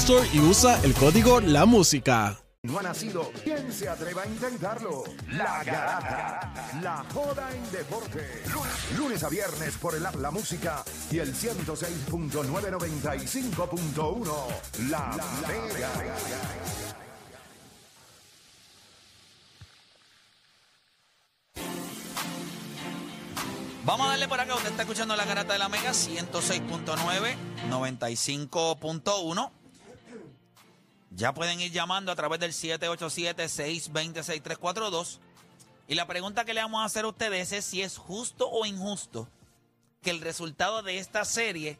Store y usa el código La Música. No ha nacido. ¿Quién se atreva a intentarlo? La Garata. La joda en deporte. Lunes a viernes por el app La Música y el 106.995.1. La, Mega. Vamos a darle por acá. Usted está escuchando la garata de la Mega 106.9, 95.1. Ya pueden ir llamando a través del 787-620-6342. Y la pregunta que le vamos a hacer a ustedes es si es justo o injusto que el resultado de esta serie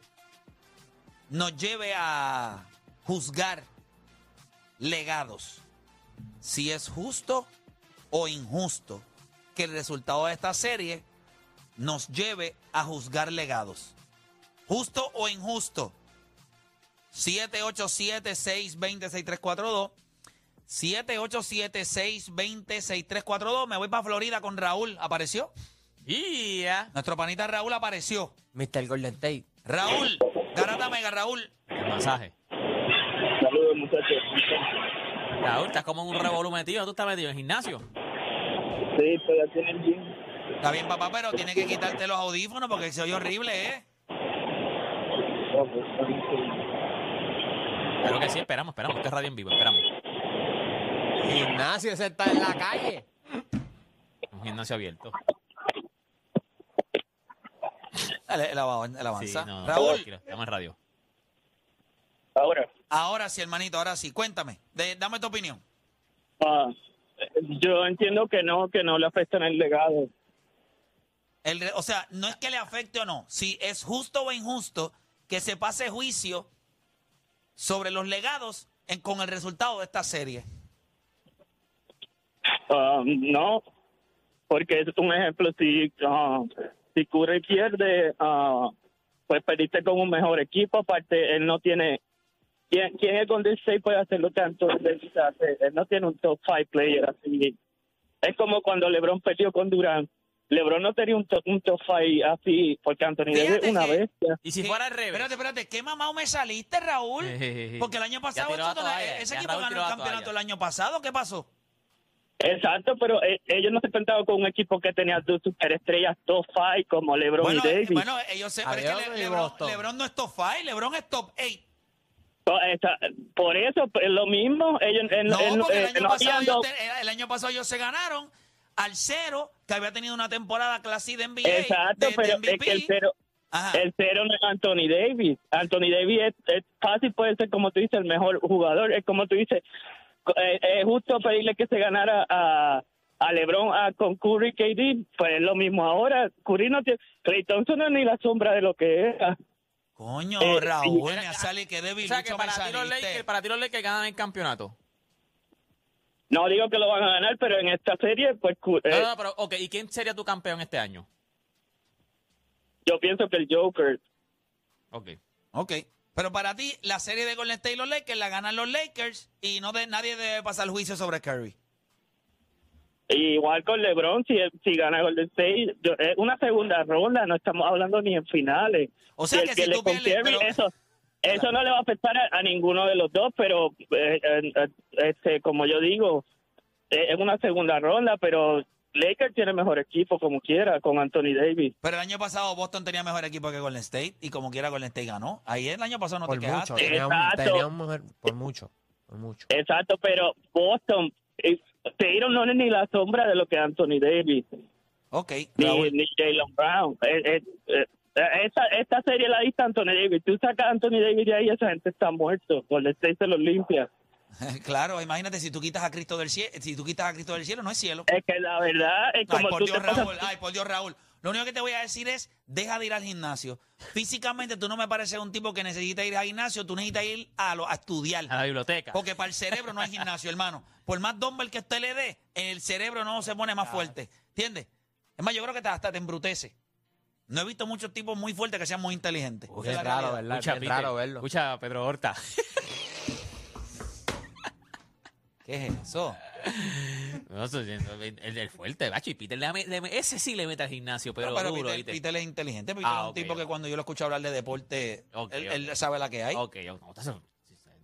nos lleve a juzgar legados. Si es justo o injusto que el resultado de esta serie nos lleve a juzgar legados. ¿Justo o injusto? 787-620-6342. 787-620-6342. Me voy para Florida con Raúl. ¿Apareció? Yeah. Nuestro panita Raúl apareció. Mr. Golden Tate. Raúl, Garata Mega, Raúl. El masaje. Saludos, muchachos. Raúl, estás como en un revolú metido. ¿Tú estás metido en el gimnasio? Sí, estoy aquí en el gym. Está bien, papá, pero tiene que quitarte los audífonos porque se oye horrible, ¿eh? Oh, pues, Claro que sí, esperamos, esperamos. Esto es radio en vivo, esperamos. Gimnasio, ese está en la calle. Un gimnasio abierto. El, el av- el Sí, avanza. no, no, Raúl, tranquilo, estamos en radio. Ahora, ahora sí, hermanito, ahora sí. Cuéntame, de- dame tu opinión. ah, yo entiendo que no, que no le afectan el legado. El re- o sea, no es que le afecte o no, si es justo o injusto que se pase juicio sobre los legados en- con el resultado de esta serie. Ah, no, porque es un ejemplo, si, ah, si Curry pierde, ah, pues perdiste con un mejor equipo, aparte él no tiene... ¿Quién, quién es Golden State puede hacer lo que Anthony Davis hace? Él no tiene un top five player así. Es como cuando LeBron perdió con Durant. LeBron no tenía un top, un top five así, porque Anthony Fíjate Davis es una que- vez. Y si fuera al revés. Espérate, espérate, ¿qué mamado me saliste, Raúl? Porque el año pasado, esto- toalla, ese equipo Raúl ganó el campeonato toalla. el año pasado, ¿qué pasó? Exacto, pero eh, ellos no se enfrentaban con un equipo que tenía dos superestrellas top five como LeBron Bueno, y eh, Davis. bueno, ellos se, pero es que Adiós, Le- Lebron, no es top 5, Lebron es top 8. No, esa- por eso, pues, lo mismo, ellos él- No, porque el eh, año, no pasado ellos el año pasado ellos se ganaron al cero, que había tenido una temporada clase de NBA. Exacto, de- de pero es que el cero, Ajá. el cero no es Anthony Davis. Anthony Davis es, es fácil, puede ser, como tú dices, el mejor jugador. Es como tú dices, eh, es justo pedirle que se ganara a, a LeBron a, con Curry KD. Pues es lo mismo ahora. Curry no tiene. Clay Thompson no es ni la sombra de lo que era. Coño, Eh, Raúl, y- me sale que débil. O sea, que para ti, los. Lakers, para ti los Lakers ganan el campeonato. No digo que lo van a ganar, pero en esta serie, pues eh, no, no, pero, ok, ¿y quién sería tu campeón este año? yo pienso que el Joker. Ok. Ok. Pero para ti, la serie de Golden State y los Lakers la ganan los Lakers y no de, nadie debe pasar juicio sobre Curry. Igual con LeBron, si, si gana Golden State, yo- es una segunda ronda, no estamos hablando ni en finales. O sea Y el que si le tú pierdes, confirme pero- eso, eso no le va a afectar a, a ninguno de los dos, pero eh, eh, eh, este, como yo digo, eh, es una segunda ronda, pero Lakers tiene mejor equipo como quiera con Anthony Davis. Pero el año pasado Boston tenía mejor equipo que Golden State y como quiera Golden State ganó. Ahí el año pasado no Por te mucho. quejaste. Tenía un, Exacto. tenía un mejor, por mucho. Por mucho. Exacto, pero Boston, Tatum no es ni la sombra de lo que Anthony Davis, Ok, ni, Raúl. ni Jalen Brown. Eh, eh, eh, esta, esta serie la dista Anthony Davis. Tú sacas a Anthony Davis de ahí, esa gente está muerto. Golden State se los limpia. claro, imagínate si tú quitas a Cristo del cielo, si tú quitas a Cristo del cielo, no es cielo. Es que la verdad es Ay, como por tú Dios, te pasas- Raúl. Ay, por Dios, Raúl. Lo único que te voy a decir es, deja de ir al gimnasio. Físicamente tú no me pareces un tipo que necesita ir al gimnasio, tú necesitas ir a, lo- a estudiar. A la biblioteca. Porque para el cerebro no hay gimnasio, hermano. Por más dumbbell que usted le dé, el cerebro no se pone más fuerte. ¿Entiendes? Es más, yo creo que hasta te embrutece. No he visto muchos tipos muy fuertes que sean muy inteligentes. Esa es la raro, realidad. ¿verdad? Escucha, Es Peter, raro verlo. Escucha, a Pedro Horta. ¿Qué es eso? No, eso- el, el, fuerte, bacho. Y Peter, le, le- le- ese sí le mete al gimnasio, pero, Pero, pero duro, Peter, ¿viste? Peter es inteligente. Peter Ah, es un ok, tipo que cuando yo lo escucho hablar de deporte, Ok, él, ok. sabe la que hay. Ok, yo- no, eso-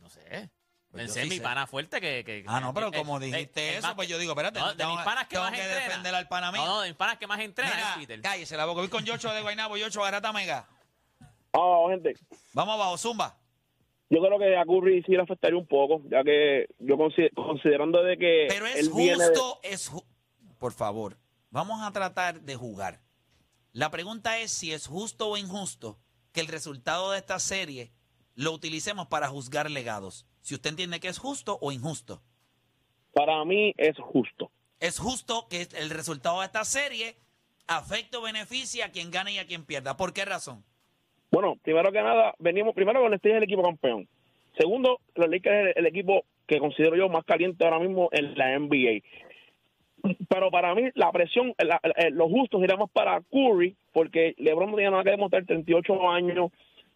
no sé. Pues Pensé en sí mi sé. pana fuerte que... que- Ah, no, pero como dijiste el eso, pues yo digo, espérate, No, de tengo, mis panas que tengo más que entrena. defender al pana mío. No, no, de mis panas que más entrena es Mira, Peter. cállese la boca. Voy con Yocho de Guaynabo, Yocho, Garata Mega. Ah, gente, Vamos abajo, Zumba. yo creo que a Curry sí le afectaría un poco, ya que yo consi- considerando de que Pero es de- justo, es ju- Por favor, vamos a tratar de jugar. La pregunta es si es justo o injusto que el resultado de esta serie lo utilicemos para juzgar legados. Si usted entiende que es justo o injusto. para mí es justo. Es justo que el resultado de esta serie afecte o beneficie a quien gane y a quien pierda. ¿Por qué razón? Bueno, primero que nada, venimos primero con este es el equipo campeón. Segundo, los Lakers es el, el equipo que considero yo más caliente ahora mismo en la NBA. Pero para mí la presión, la- la- lo justo sería más para Curry, porque LeBron no tiene nada que demostrar, 38 años.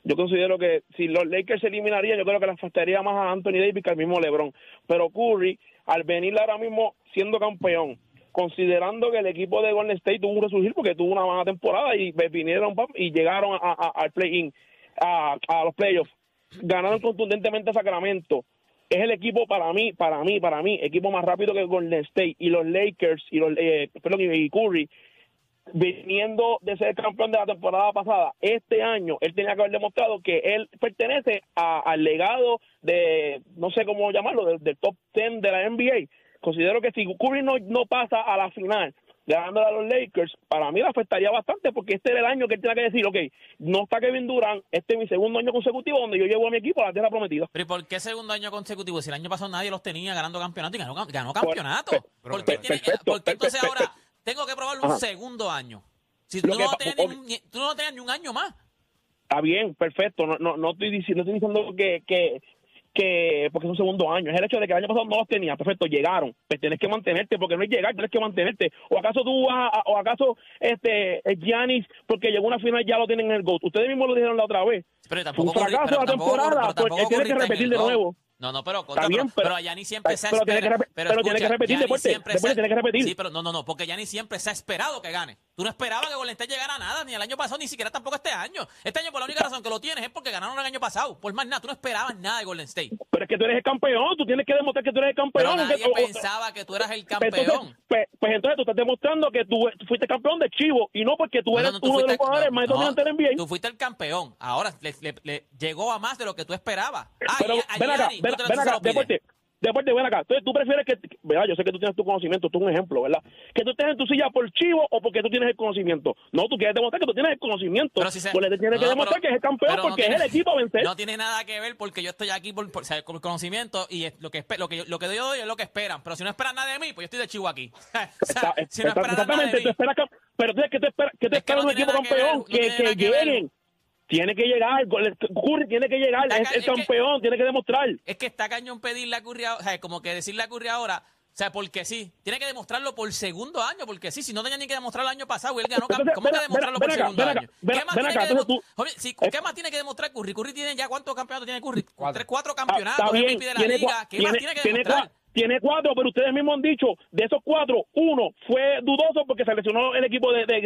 Yo considero que si los Lakers se eliminarían, yo creo que le afectaría más a Anthony Davis que al mismo LeBron. Pero Curry, al venir ahora mismo siendo campeón, considerando que el equipo de Golden State tuvo un resurgir porque tuvo una mala temporada y vinieron y llegaron a- a- al play-in, a, a los playoffs, ganaron contundentemente a Sacramento. Es el equipo para mí, para mí, para mí, equipo más rápido que Golden State y los Lakers y los eh, perdón, y Curry viniendo de ser campeón de la temporada pasada, este año él tenía que haber demostrado que él pertenece a- al legado de, no sé cómo llamarlo, del, del top 10 de la NBA. Considero que si Curry no, no pasa a la final ganándole a los Lakers, para mí le afectaría bastante porque este era el año que él tenía que decir, ok, no está Kevin Durant, este es mi segundo año consecutivo donde yo llevo a mi equipo a la tierra prometida. Pero ¿y por qué segundo año consecutivo? Si el año pasado nadie los tenía ganando campeonato y ganó, ganó campeonato. ¿Por qué, tiene- por qué entonces ahora tengo que probarlo un segundo año? Si tú que no, tenías ni, un- tú no tenías ni un año más. Está bien, perfecto. No, no, no estoy diciendo, no estoy diciendo que, que, que porque es un segundo año. Es el hecho de que el año pasado no los tenía. Perfecto, llegaron. Pues tienes que mantenerte, porque no es llegar, tienes que mantenerte. O acaso tú vas, a- o acaso este Giannis, porque llegó una final ya lo tienen en el GOAT. Ustedes mismos lo dijeron la otra vez. Pero Un tampoco corri- fracaso pero la tampoco temporada, pero tampoco pues, él tiene que repetir de nuevo. No, no, pero, contra, bien, pero, pero- pero a Giannis siempre se ha esperado. pero tiene que repetir, Giannis después te- siempre después se- tiene que repetir. Sí, pero no, no, no, porque Giannis siempre se ha esperado que gane. Tú no esperabas que Golden State llegara a nada, ni el año pasado, ni siquiera tampoco este año. Este año, por la única razón que lo tienes es porque ganaron el año pasado. Por más nada, tú no esperabas nada de Golden State. Pero es que tú eres el campeón. Tú tienes que demostrar que tú eres el Pero campeón. nadie que- pensaba que tú eras el Pues campeón. entonces, pues, pues entonces tú estás demostrando que tú, fuiste campeón de Chivo y no porque tú No, eres no, no, tú uno de los jugadores más dominantes del NBA. Tú fuiste el campeón. Ahora le, le- le llegó a más de lo que tú esperabas. Ah, Pero y a- a ven acá, Giannis, ven, te ven acá, deporte, deporte, ven acá. Entonces tú prefieres que, ¿verdad? Yo sé que tú tienes tu conocimiento, tú un ejemplo, ¿verdad? Que tú estés en tu silla por chivo o porque tú tienes el conocimiento. No, tú quieres demostrar que tú tienes el conocimiento. Pero si se- Pues le tienes que No, demostrar pero- que es el campeón pero no porque tiene- es el equipo a vencer. No tiene nada que ver porque yo estoy aquí por, por- o sea, con conocimiento y es lo que lo que lo que yo doy es lo que esperan. Pero si no esperan nada de mí, pues yo estoy de chivo aquí. O sea, Está- si no está- esperan nada de exactamente, mí. tú esperas que- pero tú que tú esperas, que tú Es que no un equipo que campeón que, que que lleguen. Tiene que llegar, Curry tiene que llegar, Está es el es que- campeón, tiene que demostrar. Es que está cañón pedirle a Curry, ahora- o sea, como que decirle a Curry ahora, o sea, porque sí. Tiene que demostrarlo por segundo año, porque sí. Si no tenía ni que demostrarlo el año pasado, él ganó. Entonces, ¿Cómo ven que demostrarlo ven por segundo ven acá, año? ¿Qué más tiene acá, que entonces demo- tú- Joder, sí, ¿Qué más tiene que demostrar Curry? Curry tiene ya cuántos campeonatos tiene Curry? Cuatro. Tres, cuatro Ah, campeonatos, está bien, MVP de la liga. ¿Qué más tiene- que demostrar? Tiene cuatro, pero ustedes mismos han dicho, de esos cuatro, uno fue dudoso porque se lesionó el equipo de, de.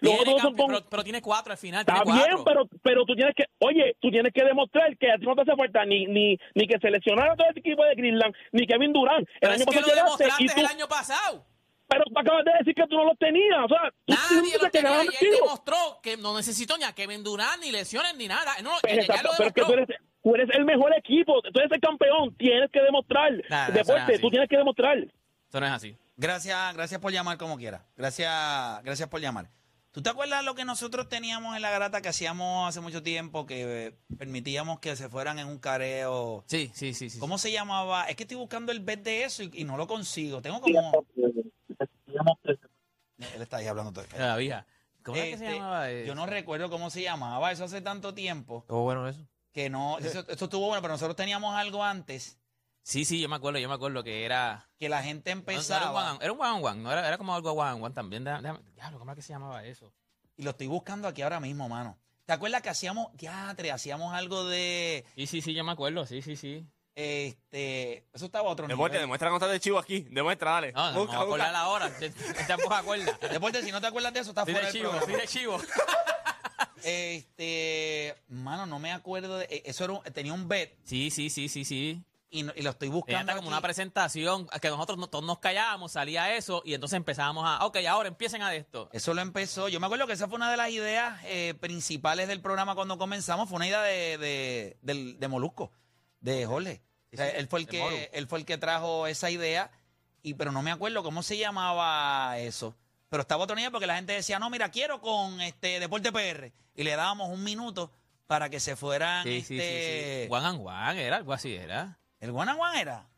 Los otros son con- pero, pero tiene cuatro al final. Está bien, pero, pero tú tienes que, oye, tú tienes que demostrar que a ti no te hace falta ni, ni, ni que seleccionara todo el equipo de Cleveland, ni Kevin Durant. El año que lo y tú, el año pasado. Pero tú acabas de decir que tú no los tenías. O sea, tú Nadie lo que tenía ganaron y él demostró que no necesitó ni a Kevin Durant, ni lesiones, ni nada. No, Pues ya lo pero que tú eres, tú eres el mejor equipo, tú eres el campeón, tienes que demostrar. Nah, no Deporte, tú tienes que demostrar. Eso no es así. Gracias, gracias por llamar como quiera. Gracias, gracias por llamar. ¿Tú te acuerdas lo que nosotros teníamos en la grata que hacíamos hace mucho tiempo que eh, permitíamos que se fueran en un careo? Sí, sí, sí. sí. ¿Cómo se llamaba? Es que estoy buscando el bet de eso y, y no lo consigo. Tengo como. Él está ahí hablando todo. La vieja. ¿Cómo es que se Este, llamaba eso? Yo no recuerdo cómo se llamaba eso hace tanto tiempo Estuvo bueno eso. Que no. Eso, eso estuvo bueno, pero nosotros teníamos algo antes Sí, sí, yo me acuerdo, yo me acuerdo que era... que la gente no, no empezaba. era un one, era un one on one, no era, era como algo one on one también. Déjame- diablo, ¿cómo es que se llamaba eso? Y lo estoy buscando aquí ahora mismo, mano. ¿Te acuerdas que hacíamos, teatre, hacíamos algo de, Sí, sí, sí, yo me acuerdo, sí, sí, sí. este, eso estaba otro Deporte, nivel. demuestra cómo estás de chivo aquí. Demuestra, dale. No, no, Busca, me voy a busca. acordar ahora. Tampoco me acuerda. Deporte, si no te acuerdas de eso, está Soy fuera de chivo, programa. soy de chivo. Este, mano, no me acuerdo de, eh, eso era un- tenía un bet Sí, sí, sí, sí, sí. y, no- y lo estoy Era buscando como aquí. una presentación que nosotros no- todos nos callábamos, salía eso y entonces empezábamos a, ok, ahora empiecen a esto. Eso lo empezó. Yo me acuerdo que esa fue una de las ideas eh, principales del programa cuando comenzamos. Fue una idea de, de, de Molusco, de Jorge. O sea, él, fue el que, él fue el que trajo esa idea, y pero no me acuerdo cómo se llamaba eso. Pero estaba otro nivel porque la gente decía, no, mira, quiero con este Deporte PR. Y le dábamos un minuto para que se fueran. Sí, sí, sí, este, sí. One and one, era algo así, era. ¿El one and one era?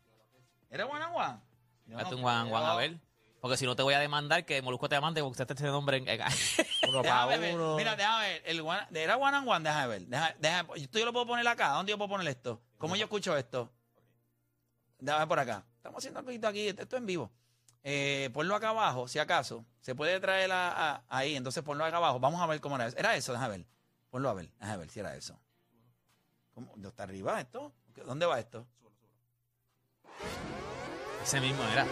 ¿Era one and one? Yo Hazte no un one and one, a ver. Porque si no te voy a demandar, que Molusco te demande porque usted te ese nombre en... Uno para ver. uno. Mira, déjame ver. El one- ¿Era one and one? Déjame ver. Deja- deja- ¿Esto yo lo puedo poner acá? ¿Dónde yo puedo poner esto? ¿Cómo yo escucho esto? Déjame ver por acá. Estamos haciendo algo aquí. Esto es en vivo. Eh, ponlo acá abajo, si acaso. Se puede traer a- a- ahí. Entonces ponlo acá abajo. Vamos a ver cómo era eso. ¿Era eso? Déjame ver. Ponlo a ver. Déjame ver si era eso. ¿Cómo? ¿Dónde ¿Está arriba esto? ¿Dónde va esto? Ese mismo era.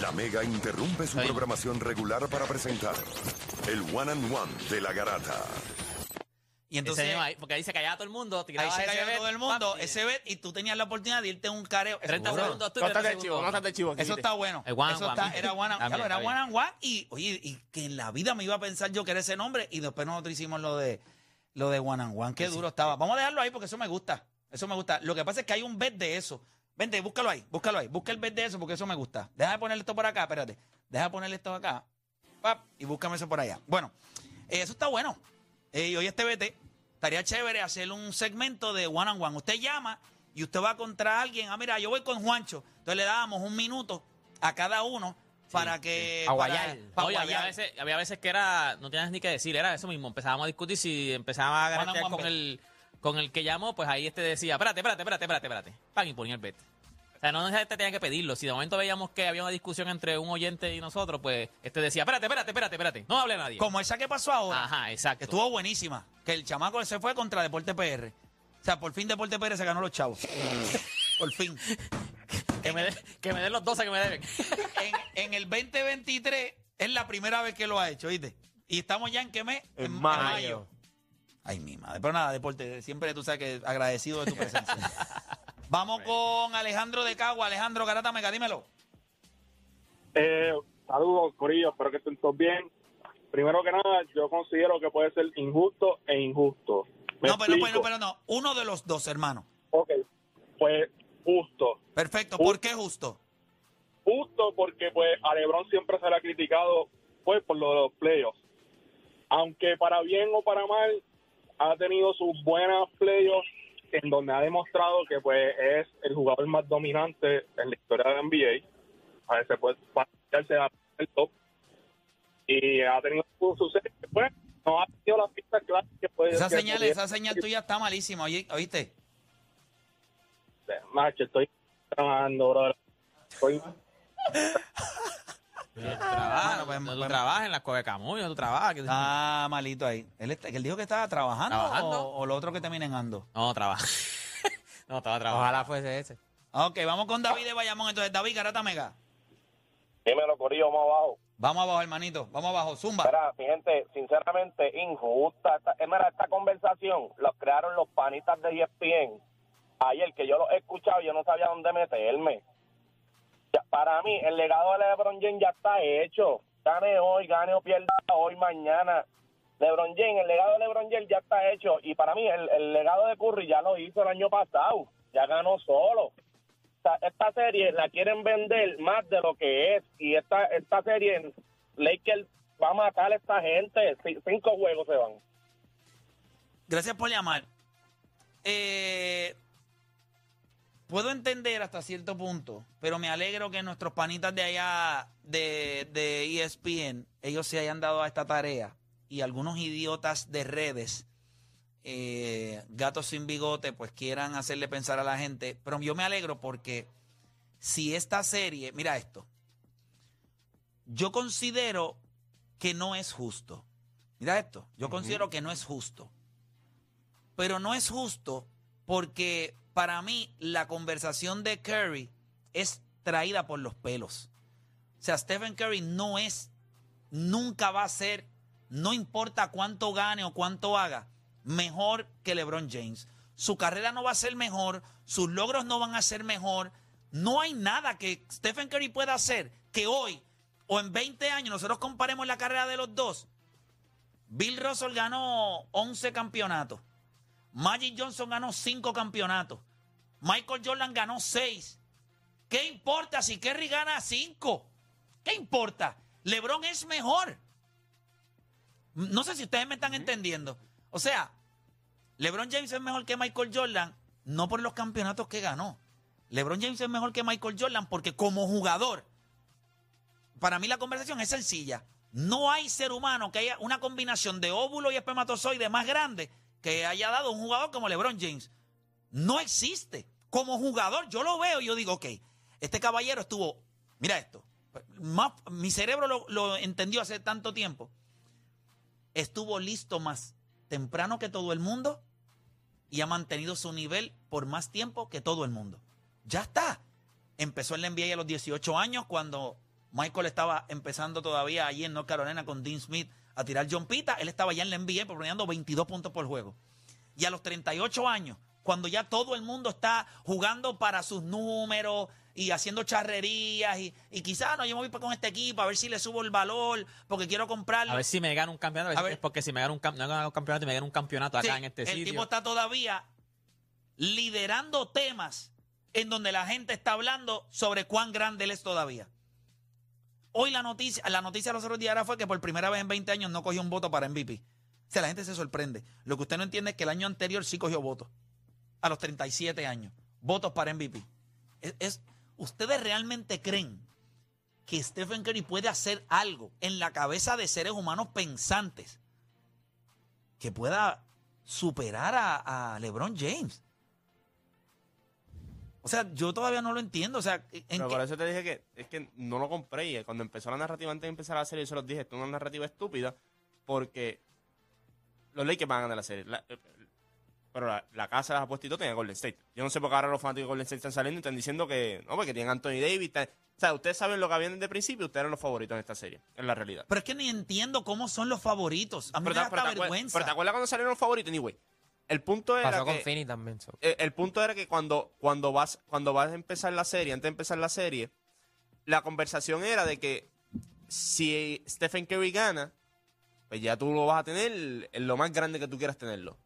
La Mega interrumpe su programación regular para presentar el One and One de la Garata. Y Ese entonces... mismo ahí, porque ahí se callaba todo el mundo. Ahí tiraba se ese cayó bet, todo el mundo, ese bet, y tú tenías la oportunidad de irte a un careo. 30 Seguro. segundos tú y No 30 estás de chivo, no segundos. estás de chivo. aquí, Eso está bueno. El one Eso and está- one. era one and, También, claro, era está one and one y, oye, y que en la vida me iba a pensar yo que era ese nombre y después nosotros hicimos lo de lo de one and one. Qué duro estaba. Vamos a dejarlo ahí porque eso me gusta. Eso me gusta. Lo que pasa es que hay un bet de eso. Vente, búscalo ahí, búscalo ahí. Busca el bet de eso porque eso me gusta. Deja de ponerle esto por acá, espérate. Deja de ponerle esto acá. Pap, y búscame eso por allá. Bueno, eh, eso está bueno. Eh, y hoy este BT estaría chévere hacer un segmento de one on one. Usted llama y usted va contra alguien. Ah, mira, yo voy con Juancho. Entonces le dábamos un minuto a cada uno para que. A para- guayar. para Oye, había veces, había veces que era, no tienes ni que decir, era eso mismo. Empezábamos a discutir si empezábamos a one con el, con el que llamó, pues ahí este decía, espérate, espérate, espérate, espérate, espérate. Pan y ponía el bet. O sea, no necesariamente tenía que pedirlo. Si de momento veíamos que había una discusión entre un oyente y nosotros, pues este decía, espérate, espérate, espérate, espérate. No hable a nadie. Como esa que pasó ahora. Ajá, exacto. que estuvo buenísima. Que el chamaco se fue contra Deporte PR. O sea, por fin Deporte PR se ganó los chavos. por fin. que, me de- que me den los 12 que me deben. En, en el 2023 es la primera vez que lo ha hecho, ¿viste? Y estamos ya en qué mes? En mayo. Ay, mi madre. Pero nada, Deporte, siempre tú sabes que agradecido de tu presencia. Vamos con Alejandro de Cagua. Alejandro Garata Mega, dímelo. Eh, saludos, Corillo, espero que estén todos bien. Primero que nada, yo considero que puede ser injusto e injusto. No, pero, pero, pero no. Uno de los dos, hermano. Ok, pues justo. Perfecto. ¿Por qué justo? Justo porque pues a LeBron siempre se le ha criticado pues por lo de los playoffs. Aunque para bien o para mal ha tenido sus buenas playoffs en donde ha demostrado que pues es el jugador más dominante en la historia de la NBA. A veces puede pasarse al top y ha tenido sus sucesos. Pues no ha tenido las pistas claras que puede Esa que señal, pudiera- esa señal tuya está malísima, ¿oíste? Macho, estoy trabajando, brother. Estoy Trabajas, Bueno, pues, tú pues- trabajas en las Cueva de Camuy, tú trabajas. que- Está malito ahí. Él, está- que él dijo que estaba trabajando, ¿Trabajando? O, o lo otro que termina en ando. No, trabaja. no, estaba trabajando. Ojalá fuese ese. Ok, vamos con David de Bayamón. Entonces, David Garata Mega. Dímelo, Corillo, más abajo. Vamos abajo, hermanito. Vamos abajo. Zumba. Mira, mi gente, sinceramente, injusta. Esta, eh, mira, esta conversación los crearon los panitas de ESPN. Ayer que yo los he escuchado, yo no sabía dónde meterme. Para mí, el legado de LeBron James ya está hecho. Gane hoy, gane o pierda hoy, mañana. LeBron James, el legado de LeBron James ya está hecho. Y para mí, el, el legado de Curry ya lo hizo el año pasado. Ya ganó solo. Esta serie la quieren vender más de lo que es. Y esta, esta serie, Lakers va a matar a esta gente. Cinco juegos se van. Gracias por llamar. Eh, puedo entender hasta cierto punto, pero me alegro que nuestros panitas de allá de, de ESPN, ellos se hayan dado a esta tarea y algunos idiotas de redes, eh, gatos sin bigote, pues quieran hacerle pensar a la gente. Pero yo me alegro porque si esta serie, mira esto, yo considero que no es justo. Mira esto, yo considero que no es justo pero no es justo porque para mí la conversación de Curry es traída por los pelos. O sea, Stephen Curry no es, nunca va a ser, no importa cuánto gane o cuánto haga, mejor que LeBron James. Su carrera no va a ser mejor, sus logros no van a ser mejor. No hay nada que Stephen Curry pueda hacer que hoy o en 20 años nosotros comparemos la carrera de los dos. Bill Russell ganó 11 campeonatos. Magic Johnson ganó 5 campeonatos. Michael Jordan ganó 6. ¿Qué importa si Kerry gana 5? ¿Qué importa? LeBron es mejor. No sé si ustedes me están entendiendo. O sea, LeBron James es mejor que Michael Jordan, no por los campeonatos que ganó. LeBron James es mejor que Michael Jordan porque como jugador, para mí la conversación es sencilla. No hay ser humano que haya una combinación de óvulo y espermatozoide más grande que haya dado un jugador como LeBron James. No existe. Como jugador, yo lo veo y yo digo, ok, este caballero estuvo, mira esto, más, mi cerebro lo, lo entendió hace tanto tiempo. Estuvo listo más temprano que todo el mundo y ha mantenido su nivel por más tiempo que todo el mundo. Ya está. Empezó en la NBA a los 18 años cuando Michael estaba empezando todavía allí en North Carolina con Dean Smith a tirar John Pita. Él estaba ya en la NBA promediando 22 puntos por juego. Y a los 38 años, cuando ya todo el mundo está jugando para sus números y haciendo charrerías y, y quizás no, yo me voy con este equipo a ver si le subo el valor porque quiero comprarlo. A ver si me gano un campeonato. A A ver, ver. porque si me gano un, no he ganado un campeonato y me gano un campeonato acá en este el sitio. tipo está todavía liderando temas en donde la gente está hablando sobre cuán grande él es todavía. Hoy la noticia, la noticia de los otros días fue que por primera vez en 20 años no cogió un voto para MVP. O sea, la gente se sorprende. Lo que usted no entiende es que el año anterior sí cogió votos. A los 37 años. Votos para MVP. Es, es- ¿Ustedes realmente creen que Stephen Curry puede hacer algo en la cabeza de seres humanos pensantes que pueda superar a, a LeBron James? O sea, yo todavía no lo entiendo. O sea, ¿en Pero qué- por eso te dije que es que no lo compré. Y cuando empezó la narrativa, antes de empezar la serie, yo se los dije, esto es una narrativa estúpida porque los Lakers van a ganar la serie. La- pero la, la casa de las apuestas y todo tenía Golden State. Yo no sé por qué ahora los fanáticos de Golden State están saliendo y están diciendo que no, porque tienen Anthony Davis. está- o sea, ustedes saben lo que habían desde el principio, ustedes eran los favoritos en esta serie. Es la realidad. Pero es que ni entiendo cómo son los favoritos. A mí Pero me da te, pero hasta te acuer- vergüenza. pero te acuerdas cuando salieron los favoritos, anyway. El punto era Pasó con que, Finney también. so. eh, el punto era que cuando, cuando vas cuando vas a empezar la serie, antes de empezar la serie, la conversación era de que si Stephen Curry gana, pues ya tú lo vas a tener en lo más grande que tú quieras tenerlo.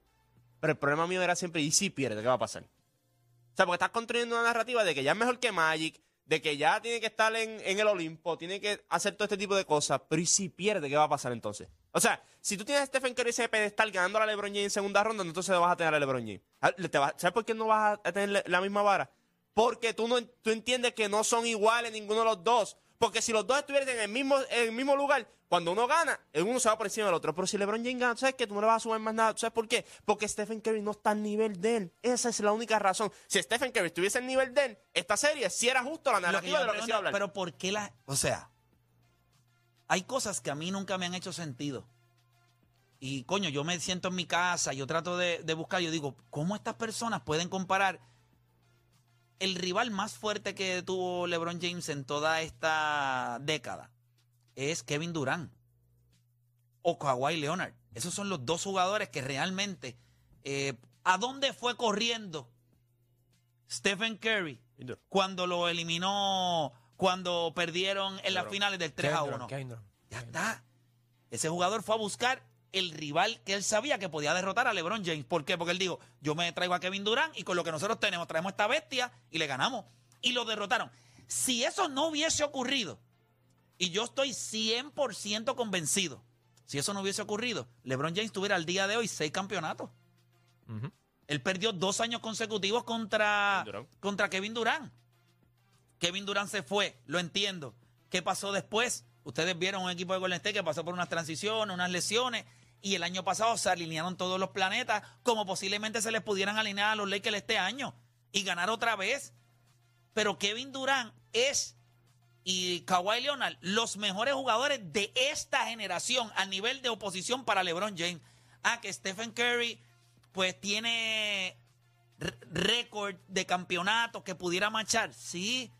Pero el problema mío era siempre, ¿y si pierde? ¿Qué va a pasar? O sea, porque estás construyendo una narrativa de que ya es mejor que Magic, de que ya tiene que estar en, el Olimpo, tiene que hacer todo este tipo de cosas, pero ¿y si pierde? ¿Qué va a pasar entonces? O sea, si tú tienes a Stephen Curry ese pedestal ganando a LeBron James en segunda ronda, entonces vas a tener a LeBron James. Ah, ¿Sabes por qué no vas a tener la misma vara? Porque tú, no, tú entiendes que no son iguales ninguno de los dos. Porque si los dos estuvieran en el mismo, en el mismo lugar, cuando uno gana, el uno se va por encima del otro. Pero si LeBron James gana, ¿tú ¿sabes que Tú no le vas a sumar más nada. ¿Tú ¿Sabes por qué? Porque Stephen Curry no está al nivel de él. Esa es la única razón. Si Stephen Curry estuviese al nivel de él, esta serie sí era justo la narrativa de lo que se iba a hablar. Pero ¿por qué la...? O sea, hay cosas que a mí nunca me han hecho sentido. Y, coño, yo me siento en mi casa, yo trato de, de buscar, yo digo, ¿cómo estas personas pueden comparar el rival más fuerte que tuvo LeBron James en toda esta década? Es Kevin Durant o Kawhi Leonard. Esos son los dos jugadores que realmente... eh, ¿A dónde fue corriendo Stephen Curry cuando lo eliminó cuando perdieron en las finales del 3 a Kevin 1. Durant, Kevin Durant. Ya está. Ese jugador fue a buscar el rival que él sabía que podía derrotar a LeBron James. ¿Por qué? Porque él dijo, yo me traigo a Kevin Durant y con lo que nosotros tenemos traemos esta bestia y le ganamos. Y lo derrotaron. Si eso no hubiese ocurrido, y yo estoy 100% convencido, si eso no hubiese ocurrido, LeBron James tuviera al día de hoy seis campeonatos. Él perdió dos años consecutivos contra, Durant. contra Kevin Durant. Kevin Durant se fue, lo entiendo. ¿Qué pasó después? Ustedes vieron un equipo de Golden State que pasó por unas transiciones, unas lesiones, y el año pasado se alinearon todos los planetas como posiblemente se les pudieran alinear a los Lakers este año y ganar otra vez. Pero Kevin Durant es y Kawhi Leonard los mejores jugadores de esta generación a nivel de oposición para LeBron James. Ah, que Stephen Curry pues tiene récord de campeonatos que pudiera marchar. Sí.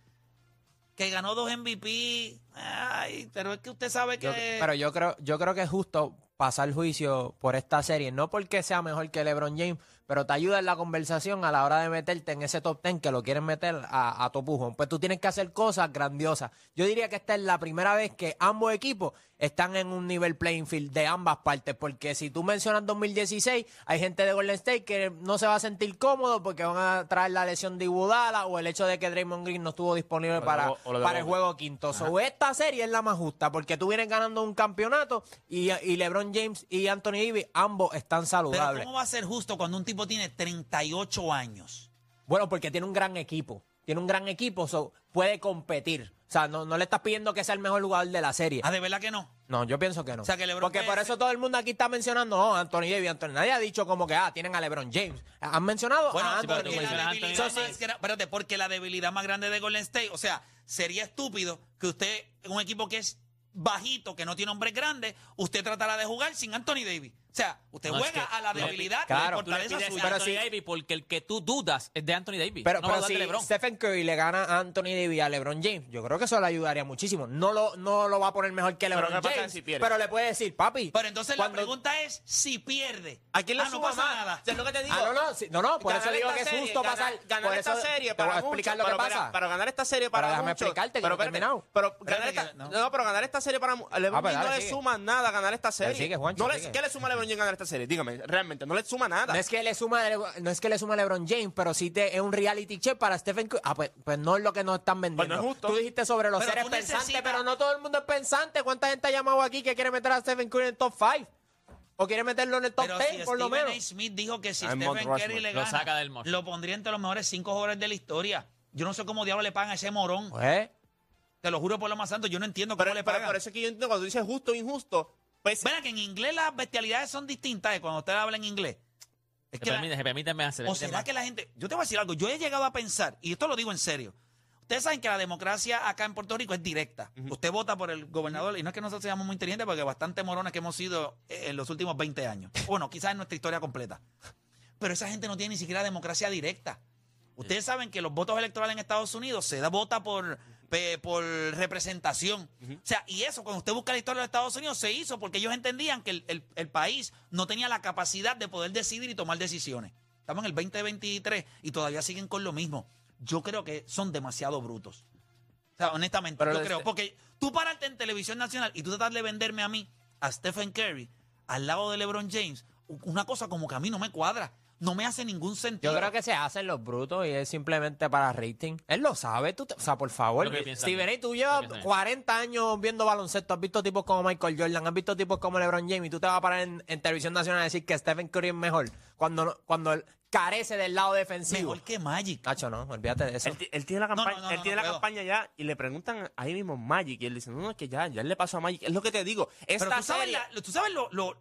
Que ganó dos MVP. Ay, pero es que usted sabe que... Yo- pero yo creo, yo creo que es justo pasar juicio por esta serie, no porque sea mejor que LeBron James, pero te ayuda en la conversación a la hora de meterte en ese top 10 que lo quieren meter a, a tu pujón. Pues tú tienes que hacer cosas grandiosas. Yo diría que esta es la primera vez que ambos equipos están en un nivel playing field de ambas partes, porque si tú mencionas 2016, hay gente de Golden State que no se va a sentir cómodo porque van a traer la lesión de Iguodala o el hecho de que Draymond Green no estuvo disponible para, o para el juego quinto. So, esta serie es la más justa porque tú vienes ganando un campeonato y, y LeBron James y Anthony Davis ambos están Pero saludables. ¿cómo va a ser justo cuando un tipo tiene 38 años? Bueno, porque tiene un gran equipo. Tiene un gran equipo, so, puede competir. O sea, no, no le estás pidiendo que sea el mejor jugador de la serie. Ah, ¿de verdad que no? No, yo pienso que no. O sea, que LeBron Porque por eso todo el mundo aquí está mencionando, no, Anthony Davis, Anthony. Nadie ha dicho como que, ah, tienen a LeBron James. Han mencionado Bueno, a sí, Anthony porque tú la mencionas a Davis. Anthony Davis. espérate, porque la debilidad más grande de Golden State, o sea, sería estúpido que usted, un equipo que es bajito, que no tiene hombres grandes, usted tratará de jugar sin Anthony Davis. O sea, usted No, es juega que a la debilidad claro, y Tú le fortaleza pides suya. a Pero Anthony si- Davis porque el que tú dudas es de Anthony Davis. Pero, no pero vas a si LeBron. Stephen Curry le gana a Anthony Davis a LeBron James, yo creo que eso le ayudaría muchísimo. No lo, no lo va a poner mejor que LeBron ¿qué pasa James, si pierde? pero le puede decir, papi. Pero entonces cuando- la pregunta es si pierde. ¿A quién le Ah, no suma pasa más? nada. Es lo que te digo. Ah, no, no, sí, no, no, por eso digo esta que es serie, justo ganar- pasar. Ganar por esta eso serie te para voy a explicar lo que pero, pasa. Pero ganar esta serie para Pero déjame muchos- explicarte que pero no he espérate, terminado. Pero ganar Espérate esta, que- no. no. pero ganar esta serie para mu- a LeBron Ah, pues James no le sigue. suma nada ganar esta serie. sigue, Juancho, no le- sigue. ¿Qué le suma a LeBron James ganar esta serie? Dígame, realmente, no le suma nada. No es que le suma no es que le suma a LeBron James, pero sí te, es un reality check para Stephen Curry. Ah, pues, pues no es lo que nos están vendiendo. Pues no es justo. Tú dijiste sobre los Pero seres pensantes, necesitas- pero no todo el mundo es pensante. ¿Cuánta gente ha llamado aquí que quiere meter a Stephen Curry en el top 5? ¿O quiere meterlo en el top Pero 10, si por lo Stephen menos? A. Smith dijo que si en Stephen Curry Rushmore. le Lo gana, saca del lo pondría entre los mejores cinco jugadores de la historia. Yo no sé cómo diablos le pagan a ese morón. Pues, Te lo juro por lo más santo, yo no entiendo cómo pero, le pero pagan. por eso es que yo entiendo cuando dices justo o injusto. Pues, Verá que en inglés las bestialidades son distintas de cuando usted habla en inglés. Es Se que la- permite- se permíteme hacer. o será que la gente, yo te voy a decir algo, yo he llegado a pensar, y esto lo digo en serio, ustedes saben que la democracia acá en Puerto Rico es directa. Usted vota por el gobernador, y no es que nosotros seamos muy inteligentes, porque bastante morones que hemos sido en los últimos 20 años. Bueno, quizás en nuestra historia completa. Pero esa gente no tiene ni siquiera democracia directa. Ustedes saben que los votos electorales en Estados Unidos se da vota por, por representación. O sea, y eso, cuando usted busca la historia de Estados Unidos, se hizo porque ellos entendían que el, el- el país no tenía la capacidad de poder decidir y tomar decisiones. Estamos en el 2023 y todavía siguen con lo mismo. Yo creo que son demasiado brutos. O sea, honestamente, Pero yo este- creo. Porque tú pararte en televisión nacional y tú tratar de venderme a mí, a Stephen Curry, al lado de LeBron James, una cosa como que a mí no me cuadra. No me hace ningún sentido. yo creo que se hacen los brutos y es simplemente para rating. Él lo sabe, tú te- o sea, por favor. Él. A., tú llevas Lo que piensa él. 40 años viendo baloncesto, has visto tipos como Michael Jordan, has visto tipos como LeBron James y tú te vas a parar en, en televisión nacional a decir que Stephen Curry es mejor cuando, no- cuando él carece del lado defensivo. Mejor que Magic. Nacho, no, olvídate de eso. Él, ti- él tiene la No, no, campaña, no, él no, tiene no la puedo. campaña ya y le preguntan ahí mismo Magic y él dice, no, no, es que ya, ya le pasó a Magic. Es lo que te digo. Esta Pero tú sabes, la- tú sabes lo, lo-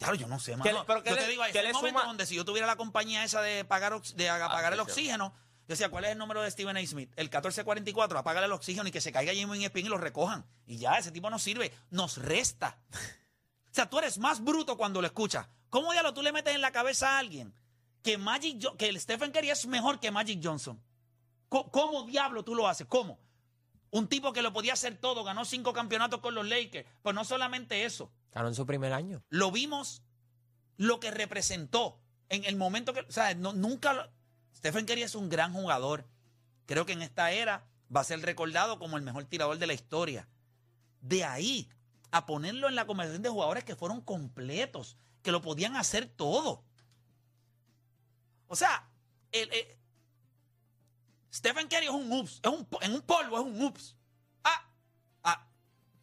Claro, yo no sé, mano. ¿Qué le- pero yo le- te digo, ese le momento suma? donde si yo tuviera la compañía esa de pagar, ox- de aga- pagar el oxígeno, yo decía, ¿cuál es el número de Stephen A. Smith? El 1444, apágale el oxígeno y que se caiga Jimmy Espín y lo recojan. Y ya, ese tipo no sirve, nos resta. O sea, tú eres más bruto cuando lo escuchas. ¿Cómo diablo tú le metes en la cabeza a alguien que Magic Jo- que el Stephen Curry es mejor que Magic Johnson? Co- ¿Cómo diablo tú lo haces? ¿Cómo? Un tipo que lo podía hacer todo, ganó cinco campeonatos con los Lakers. Pero no solamente eso. Ganó en su primer año. Lo vimos lo que representó en el momento que. O sea, nunca. Stephen Curry es un gran jugador. Creo que en esta era va a ser recordado como el mejor tirador de la historia. De ahí a ponerlo en la conversación de jugadores que fueron completos, que lo podían hacer todo. O sea, el, el- Stephen Curry es un ups, es un, en un polvo es un ups.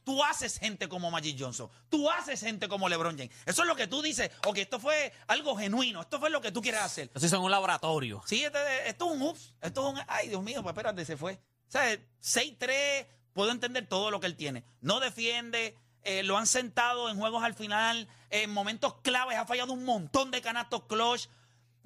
Tú haces gente como Magic Johnson, tú haces gente como LeBron James. Eso es lo que tú dices, ok, esto fue algo genuino, esto fue lo que tú quieres hacer. Eso en un laboratorio. Sí, este- esto es un ups. Esto es un. Ay, Dios mío, pues espérate, se fue. O sea, 6-3, puedo entender todo lo que él tiene. No defiende, eh, lo han sentado en juegos al final, en momentos claves, ha fallado un montón de canastos clutch.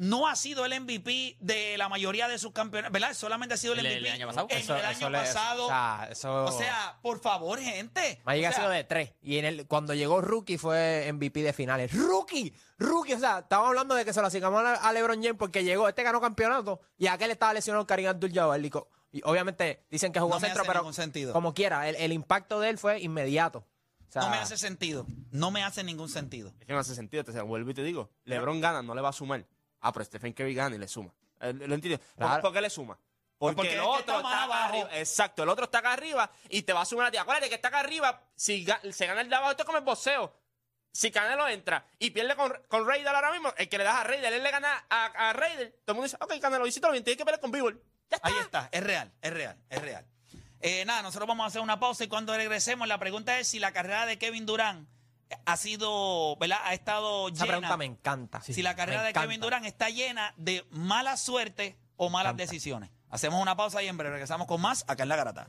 No ha sido el MVP de la mayoría de sus campeonatos, ¿verdad? Solamente ha sido el ¿El- el MVP año pasado? en Eso- el eso año le- pasado. o sea, eso- O sea, por favor, gente. Magic O ha sea, sido de tres. Y en el, cuando llegó Rookie fue MVP de finales. ¡Rookie! ¡Rookie! O sea, estamos hablando de que se lo asigamos a, LeBron James porque llegó, este ganó campeonato y aquel estaba lesionado Karim Abdul-Jabbar. Y obviamente dicen que jugó No me centro, hace pero ningún sentido. como quiera, el, el impacto de él fue inmediato. O sea, No me hace sentido. No me hace ningún sentido. Es que no hace sentido, te vuelvo y te digo. LeBron gana, no le va a sumar. Ah, pero Stephen Curry gana y le suma. Eh, ¿Lo entiendes? ¿Por, Claro. por qué le suma? Porque, porque el otro está más acá abajo. arriba. Exacto, el otro está acá arriba y te va a sumar a ti. Acuérdate que está acá arriba, si se gana el de abajo, esto es como el boxeo. Si Canelo entra y pierde con, con Raider ahora mismo, el que le das a Raider, él le gana a, a Raider, todo el mundo dice, ok, Canelo, hiciste bien, tienes que pelear con está. Ahí está, es real, es real, es real. Eh, nada, nosotros vamos a hacer una pausa y cuando regresemos, la pregunta es si la carrera de Kevin Durant ha sido, ¿verdad? Ha estado esa llena. pregunta me encanta. si la carrera Me de encanta. Kevin Durant está llena de mala suerte o malas encanta. decisiones. Hacemos una pausa y en breve regresamos con más acá en La Garata.